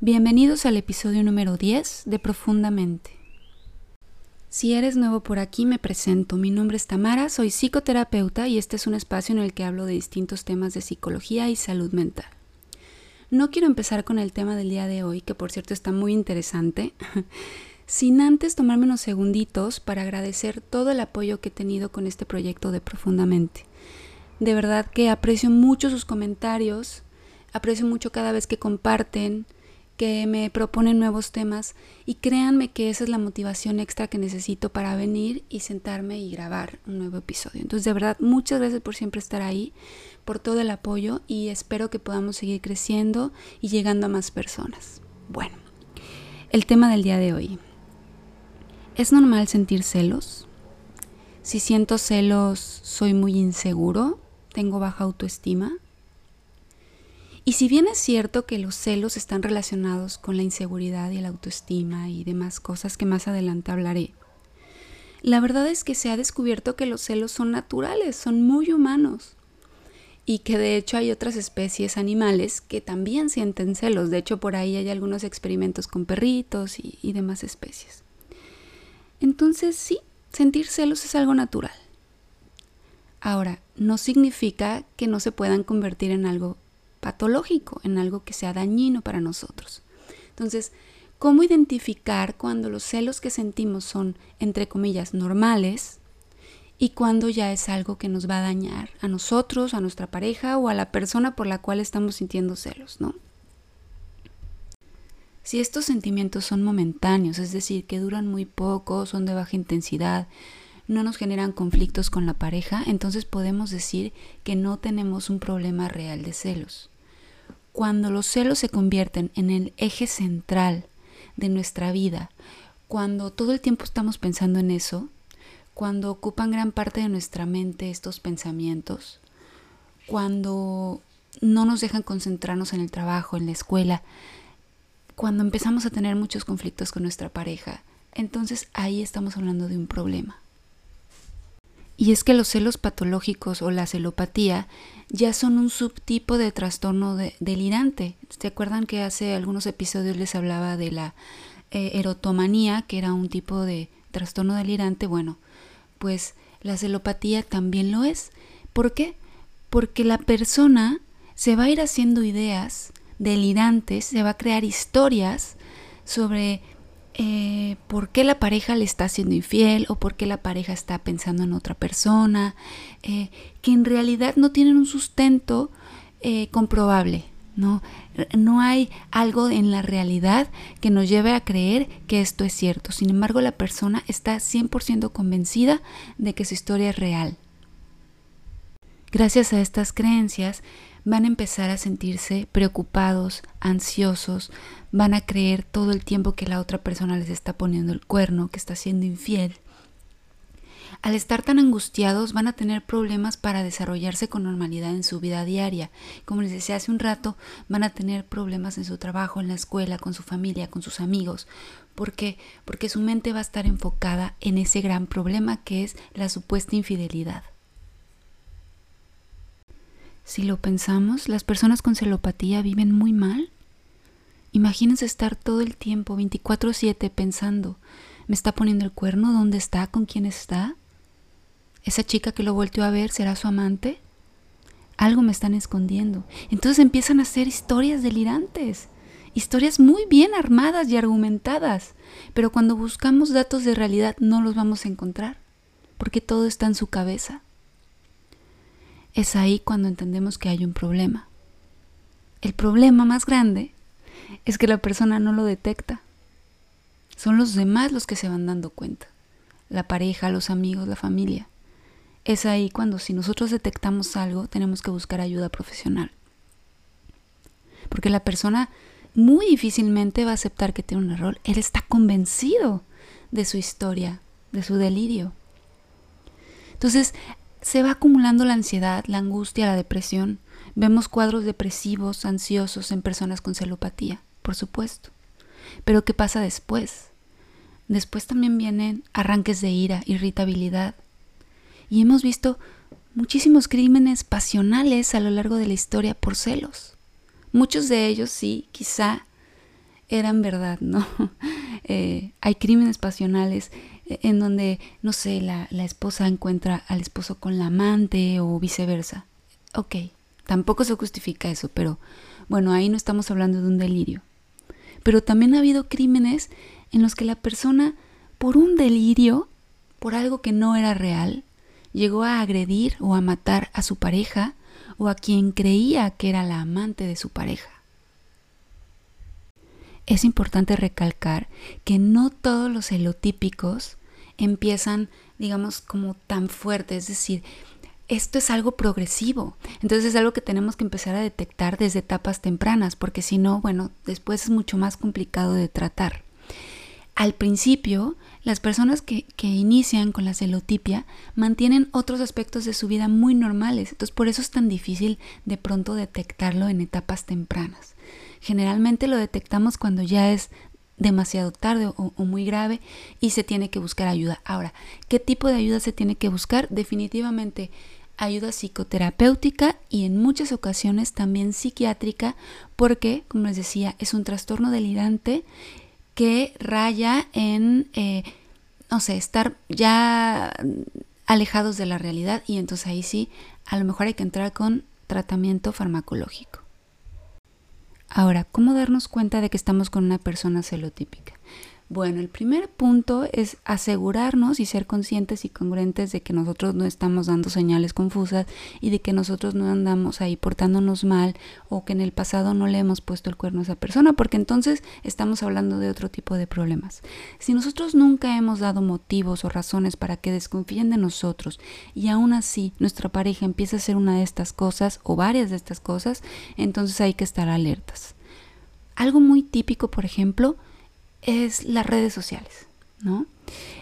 Bienvenidos al episodio número 10 de Profundamente. Si eres nuevo por aquí, me presento. Mi nombre es Tamara, soy psicoterapeuta y este es un espacio en el que hablo de distintos temas de psicología y salud mental. No quiero empezar con el tema del día de hoy, que por cierto está muy interesante, sin antes tomarme unos segunditos para agradecer todo el apoyo que he tenido con este proyecto de Profundamente. De verdad que aprecio mucho sus comentarios, aprecio mucho cada vez que comparten, que me proponen nuevos temas y créanme que esa es la motivación extra que necesito para venir y sentarme y grabar un nuevo episodio. Entonces, de verdad, muchas gracias por siempre estar ahí, por todo el apoyo y espero que podamos seguir creciendo y llegando a más personas. Bueno, el tema del día de hoy. ¿Es normal sentir celos? Si siento celos, soy muy inseguro, tengo baja autoestima. Y si bien es cierto que los celos están relacionados con la inseguridad y la autoestima y demás cosas que más adelante hablaré, la verdad es que se ha descubierto que los celos son naturales, son muy humanos. Y que de hecho hay otras especies animales que también sienten celos. De hecho, por ahí hay algunos experimentos con perritos y, y demás especies. Entonces, sí, sentir celos es algo natural. Ahora, no significa que no se puedan convertir en algo patológico, en algo que sea dañino para nosotros. Entonces, ¿cómo identificar cuando los celos que sentimos son, entre comillas, normales y cuando ya es algo que nos va a dañar a nosotros, a nuestra pareja o a la persona por la cual estamos sintiendo celos, ¿no? Si estos sentimientos son momentáneos, es decir, que duran muy poco, son de baja intensidad, no nos generan conflictos con la pareja, entonces podemos decir que no tenemos un problema real de celos cuando los celos se convierten en el eje central de nuestra vida, cuando todo el tiempo estamos pensando en eso, cuando ocupan gran parte de nuestra mente estos pensamientos, cuando no nos dejan concentrarnos en el trabajo, en la escuela, cuando empezamos a tener muchos conflictos con nuestra pareja, entonces ahí estamos hablando de un problema. Y es que los celos patológicos o la celopatía ya son un subtipo de trastorno delirante. ¿Se acuerdan que hace algunos episodios les hablaba de la eh, erotomanía, que era un tipo de trastorno delirante? Bueno, pues la celopatía también lo es. ¿Por qué? Porque la persona se va a ir haciendo ideas delirantes, se va a crear historias sobre eh, por qué la pareja le está siendo infiel o por qué la pareja está pensando en otra persona, eh, que en realidad no tienen un sustento eh, comprobable. ¿no? no hay algo en la realidad que nos lleve a creer que esto es cierto. Sin embargo, la persona está 100% convencida de que su historia es real. Gracias a estas creencias, van a empezar a sentirse preocupados, ansiosos, van a creer todo el tiempo que la otra persona les está poniendo el cuerno, que está siendo infiel. Al estar tan angustiados van a tener problemas para desarrollarse con normalidad en su vida diaria. Como les decía hace un rato, van a tener problemas en su trabajo, en la escuela, con su familia, con sus amigos. ¿Por qué? Porque su mente va a estar enfocada en ese gran problema que es la supuesta infidelidad. Si lo pensamos, las personas con celopatía viven muy mal. Imagínense estar todo el tiempo, 24/7, pensando, ¿me está poniendo el cuerno? ¿Dónde está? ¿Con quién está? ¿Esa chica que lo volteó a ver será su amante? Algo me están escondiendo. Entonces empiezan a hacer historias delirantes, historias muy bien armadas y argumentadas, pero cuando buscamos datos de realidad no los vamos a encontrar, porque todo está en su cabeza es ahí cuando entendemos que hay un problema. El problema más grande es que la persona no lo detecta. Son los demás los que se van dando cuenta. La pareja, los amigos, la familia. Es ahí cuando si nosotros detectamos algo tenemos que buscar ayuda profesional. Porque la persona muy difícilmente va a aceptar que tiene un error. Él está convencido de su historia, de su delirio. Entonces, se va acumulando la ansiedad, la angustia, la depresión. Vemos cuadros depresivos, ansiosos en personas con celopatía, por supuesto. Pero ¿qué pasa después? Después también vienen arranques de ira, irritabilidad. Y hemos visto muchísimos crímenes pasionales a lo largo de la historia por celos. Muchos de ellos sí, quizá eran verdad, ¿no? Eh, hay crímenes pasionales en donde, no sé, la, la esposa encuentra al esposo con la amante o viceversa. Ok, tampoco se justifica eso, pero bueno, ahí no estamos hablando de un delirio. Pero también ha habido crímenes en los que la persona, por un delirio, por algo que no era real, llegó a agredir o a matar a su pareja o a quien creía que era la amante de su pareja. Es importante recalcar que no todos los celotípicos empiezan, digamos, como tan fuertes, es decir, esto es algo progresivo, entonces es algo que tenemos que empezar a detectar desde etapas tempranas, porque si no, bueno, después es mucho más complicado de tratar. Al principio, las personas que, que, inician con la celotipia mantienen otros aspectos de su vida muy normales, entonces por eso es tan difícil de pronto detectarlo en etapas tempranas. Generalmente lo detectamos cuando ya es demasiado tarde o, muy grave y se tiene que buscar ayuda. Ahora, ¿qué tipo de ayuda se tiene que buscar? Definitivamente ayuda psicoterapéutica y en muchas ocasiones también psiquiátrica porque, como les decía, es un trastorno delirante que raya en, eh, no sé, estar ya alejados de la realidad y entonces ahí sí, a lo mejor hay que entrar con tratamiento farmacológico. Ahora, ¿cómo darnos cuenta de que estamos con una persona celotípica? Bueno, el primer punto es asegurarnos y ser conscientes y congruentes de que nosotros no estamos dando señales confusas y de que nosotros no andamos ahí portándonos mal o que en el pasado no le hemos puesto el cuerno a esa persona, porque entonces estamos hablando de otro tipo de problemas. Si nosotros nunca hemos dado motivos o razones para que desconfíen de nosotros y aún así nuestra pareja empieza a hacer una de estas cosas o varias de estas cosas, entonces hay que estar alertas. Algo muy típico, por ejemplo, es las redes sociales, ¿no?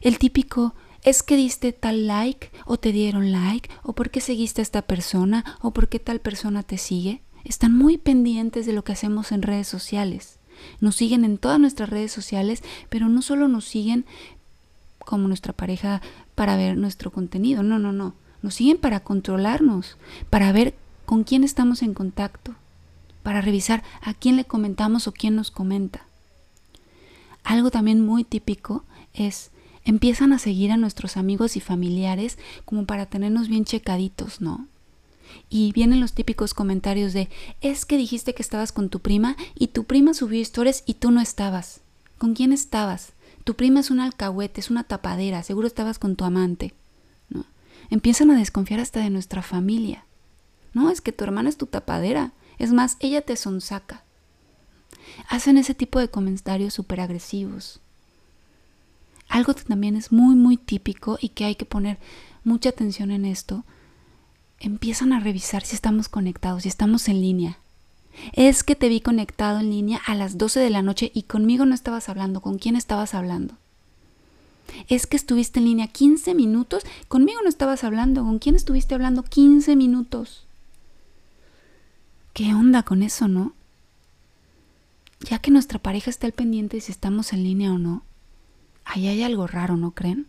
El típico es que diste tal like o te dieron like o por qué seguiste a esta persona o por qué tal persona te sigue. Están muy pendientes de lo que hacemos en redes sociales. Nos siguen en todas nuestras redes sociales, pero no solo nos siguen como nuestra pareja para ver nuestro contenido, no, no, no. Nos siguen para controlarnos, para ver con quién estamos en contacto, para revisar a quién le comentamos o quién nos comenta. Algo también muy típico es empiezan a seguir a nuestros amigos y familiares como para tenernos bien checaditos, ¿no? Y vienen los típicos comentarios de, es que dijiste que estabas con tu prima y tu prima subió historias y tú no estabas. ¿Con quién estabas? Tu prima es un alcahuete, es una tapadera, seguro estabas con tu amante. ¿no? Empiezan a desconfiar hasta de nuestra familia. No, es que tu hermana es tu tapadera. Es más, ella te sonsaca hacen ese tipo de comentarios súper agresivos. Algo que también es muy, muy típico y que hay que poner mucha atención en esto, empiezan a revisar si estamos conectados, si estamos en línea. Es que te vi conectado en línea a las 12 de la noche y conmigo no estabas hablando, ¿con quién estabas hablando? Es que estuviste en línea 15 minutos, conmigo no estabas hablando, ¿con quién estuviste hablando 15 minutos? ¿Qué onda con eso, no? Ya que nuestra pareja está al pendiente de si estamos en línea o no, ahí hay algo raro, ¿no creen?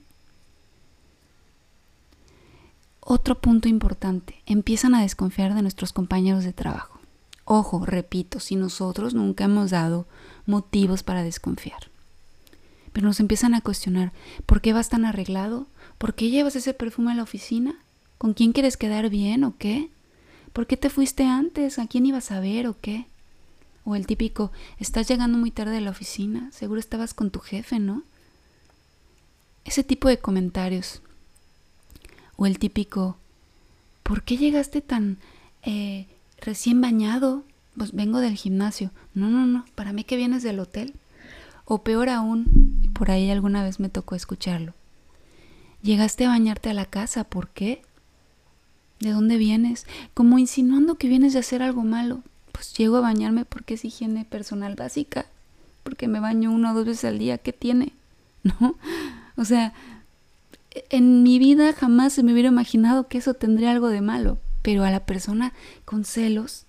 Otro punto importante, empiezan a desconfiar de nuestros compañeros de trabajo. Ojo, repito, si nosotros nunca hemos dado motivos para desconfiar. Pero nos empiezan a cuestionar, ¿por qué vas tan arreglado? ¿Por qué llevas ese perfume a la oficina? ¿Con quién quieres quedar bien o qué? ¿Por qué te fuiste antes? ¿A quién ibas a ver o qué? O el típico, estás llegando muy tarde a la oficina, seguro estabas con tu jefe, ¿no? Ese tipo de comentarios. O el típico, ¿por qué llegaste tan eh, recién bañado? Pues vengo del gimnasio. No, no, no, para mí que vienes del hotel. O peor aún, por ahí alguna vez me tocó escucharlo. Llegaste a bañarte a la casa, ¿por qué? ¿De dónde vienes? Como insinuando que vienes de hacer algo malo pues llego a bañarme porque es higiene personal básica, porque me baño una o dos veces al día, ¿qué tiene? ¿No? O sea, en mi vida jamás se me hubiera imaginado que eso tendría algo de malo, pero a la persona con celos,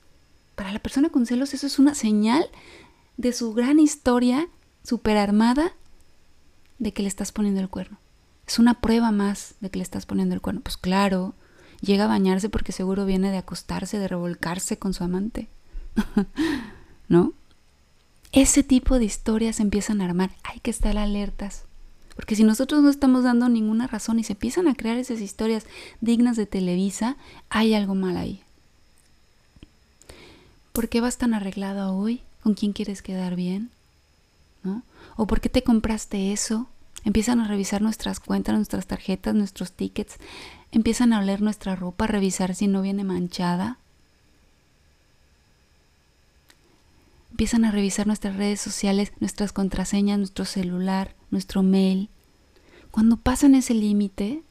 para la persona con celos eso es una señal de su gran historia super armada de que le estás poniendo el cuerno. Es una prueba más de que le estás poniendo el cuerno. Pues claro, llega a bañarse porque seguro viene de acostarse, de revolcarse con su amante. ¿No? ese tipo de historias empiezan a armar. Hay que estar alertas. Porque si nosotros no estamos dando ninguna razón y se empiezan a crear esas historias dignas de Televisa, hay algo mal ahí. ¿Por qué vas tan arreglada hoy? ¿Con quién quieres quedar bien? ¿O por qué te compraste eso? Empiezan a revisar nuestras cuentas, nuestras tarjetas, nuestros tickets. Empiezan a oler nuestra ropa, a revisar si no viene manchada. Empiezan a revisar nuestras redes sociales, nuestras contraseñas, nuestro celular, nuestro mail. Cuando pasan ese límite,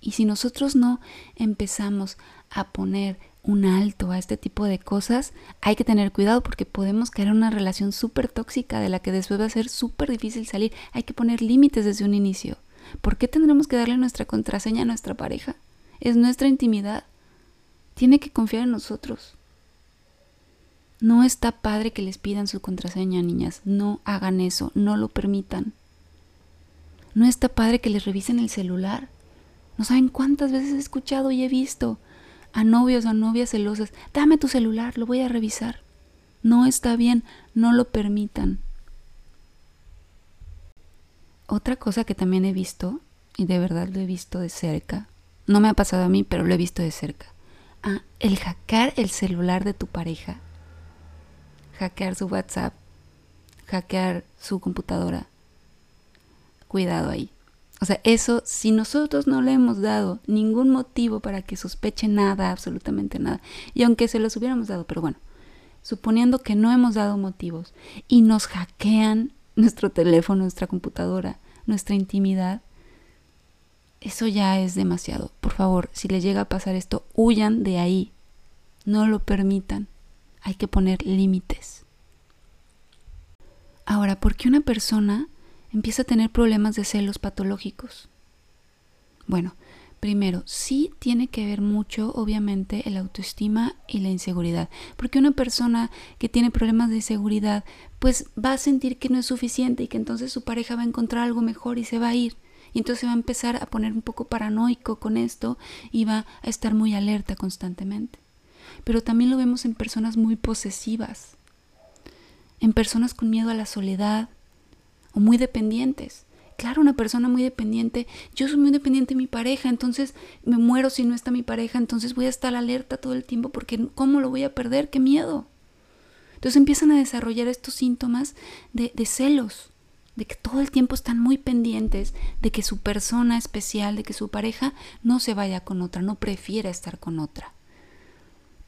y si nosotros no empezamos a poner un alto a este tipo de cosas, hay que tener cuidado porque podemos caer en una relación súper tóxica de la que después va a ser súper difícil salir. Hay que poner límites desde un inicio. ¿Por qué tendremos que darle nuestra contraseña a nuestra pareja? Es nuestra intimidad. Tiene que confiar en nosotros. No está padre que les pidan su contraseña, niñas. No hagan eso, no lo permitan. No está padre que les revisen el celular. No saben cuántas veces he escuchado y he visto a novios o novias celosas, dame tu celular, lo voy a revisar. No está bien, no lo permitan. Otra cosa que también he visto, y de verdad lo he visto de cerca, no me ha pasado a mí, pero lo he visto de cerca. Ah, el hackear el celular de tu pareja, hackear su WhatsApp, hackear su computadora. Cuidado ahí. O sea, eso, si nosotros no le hemos dado ningún motivo para que sospeche nada, absolutamente nada, y aunque se los hubiéramos dado, pero bueno, suponiendo que no hemos dado motivos y nos hackean nuestro teléfono, nuestra computadora, nuestra intimidad, eso ya es demasiado. Por favor, si les llega a pasar esto, huyan de ahí. No lo permitan. Hay que poner límites. Ahora, ¿por qué una persona empieza a tener problemas de celos patológicos. Bueno, primero, sí tiene que ver mucho, obviamente, el autoestima y la inseguridad. Porque una persona que tiene problemas de inseguridad, pues va a sentir que no es suficiente y que entonces su pareja va a encontrar algo mejor y se va a ir. Y entonces va a empezar a poner un poco paranoico con esto y va a estar muy alerta constantemente. Pero también lo vemos en personas muy posesivas, en personas con miedo a la soledad, o muy dependientes. Claro, una persona muy dependiente, yo soy muy dependiente de mi pareja, entonces me muero si no está mi pareja, entonces voy a estar alerta todo el tiempo porque ¿cómo lo voy a perder? ¡Qué miedo! Entonces empiezan a desarrollar estos síntomas de, de celos, de que todo el tiempo están muy pendientes de que su persona especial, de que su pareja no se vaya con otra, no prefiera estar con otra.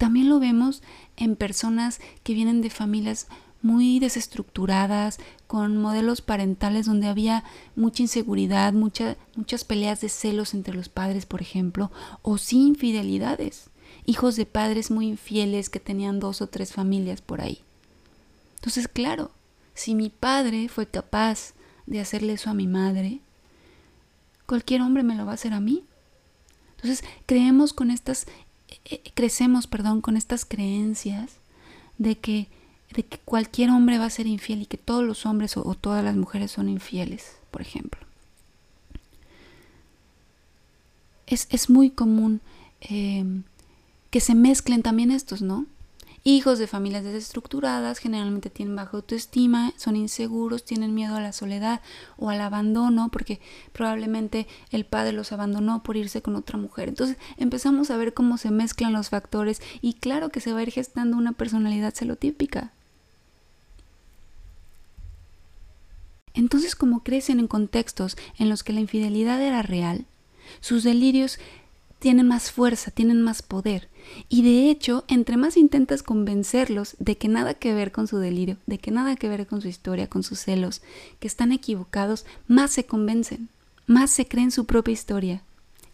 También lo vemos en personas que vienen de familias muy desestructuradas, con modelos parentales donde había mucha inseguridad, muchas peleas de celos entre los padres, por ejemplo, o sin infidelidades. Hijos de padres muy infieles que tenían dos o tres familias por ahí. Entonces, claro, si mi padre fue capaz de hacerle eso a mi madre, cualquier hombre me lo va a hacer a mí. Entonces, creemos con estas, crecemos, perdón, con estas creencias de que de que cualquier hombre va a ser infiel y que todos los hombres o, todas las mujeres son infieles, por ejemplo. Es, muy común em, que se mezclen también estos, ¿no? Hijos de familias desestructuradas generalmente tienen baja autoestima, son inseguros, tienen miedo a la soledad o al abandono porque probablemente el padre los abandonó por irse con otra mujer. Entonces empezamos a ver cómo se mezclan los factores y claro que se va a ir gestando una personalidad celotípica. Entonces, como crecen en contextos en los que la infidelidad era real, sus delirios tienen más fuerza, tienen más poder. Y de hecho, entre más intentas convencerlos de que nada que ver con su delirio, de que nada que ver con su historia, con sus celos, que están equivocados, más se convencen, más se creen su propia historia.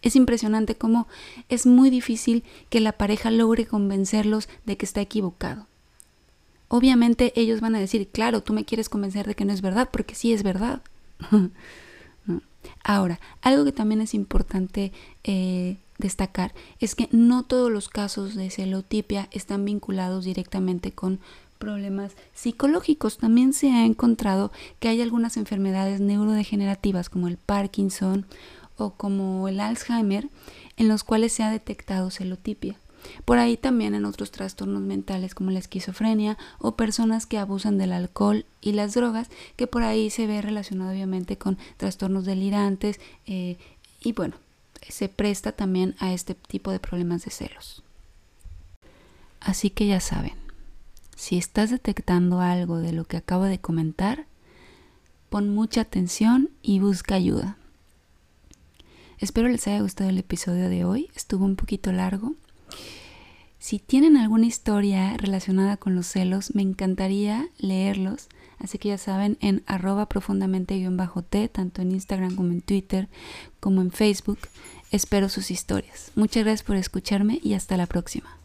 Es impresionante cómo es muy difícil que la pareja logre convencerlos de que está equivocado obviamente ellos van a decir, claro, tú me quieres convencer de que no es verdad, porque sí es verdad. Ahora, algo que también es importante eh, destacar es que no todos los casos de celotipia están vinculados directamente con problemas psicológicos. También se ha encontrado que hay algunas enfermedades neurodegenerativas como el Parkinson o como el Alzheimer en los cuales se ha detectado celotipia. Por ahí también en otros trastornos mentales como la esquizofrenia o personas que abusan del alcohol y las drogas, que por ahí se ve relacionado obviamente con trastornos delirantes eh, y bueno, se presta también a este tipo de problemas de celos. Así que ya saben, si estás detectando algo de lo que acabo de comentar, pon mucha atención y busca ayuda. Espero les haya gustado el episodio de hoy, estuvo un poquito largo. Si tienen alguna historia relacionada con los celos, me encantaría leerlos. Así que ya saben, en arroba profundamente-t, tanto en Instagram como en Twitter, como en Facebook, espero sus historias. Muchas gracias por escucharme y hasta la próxima.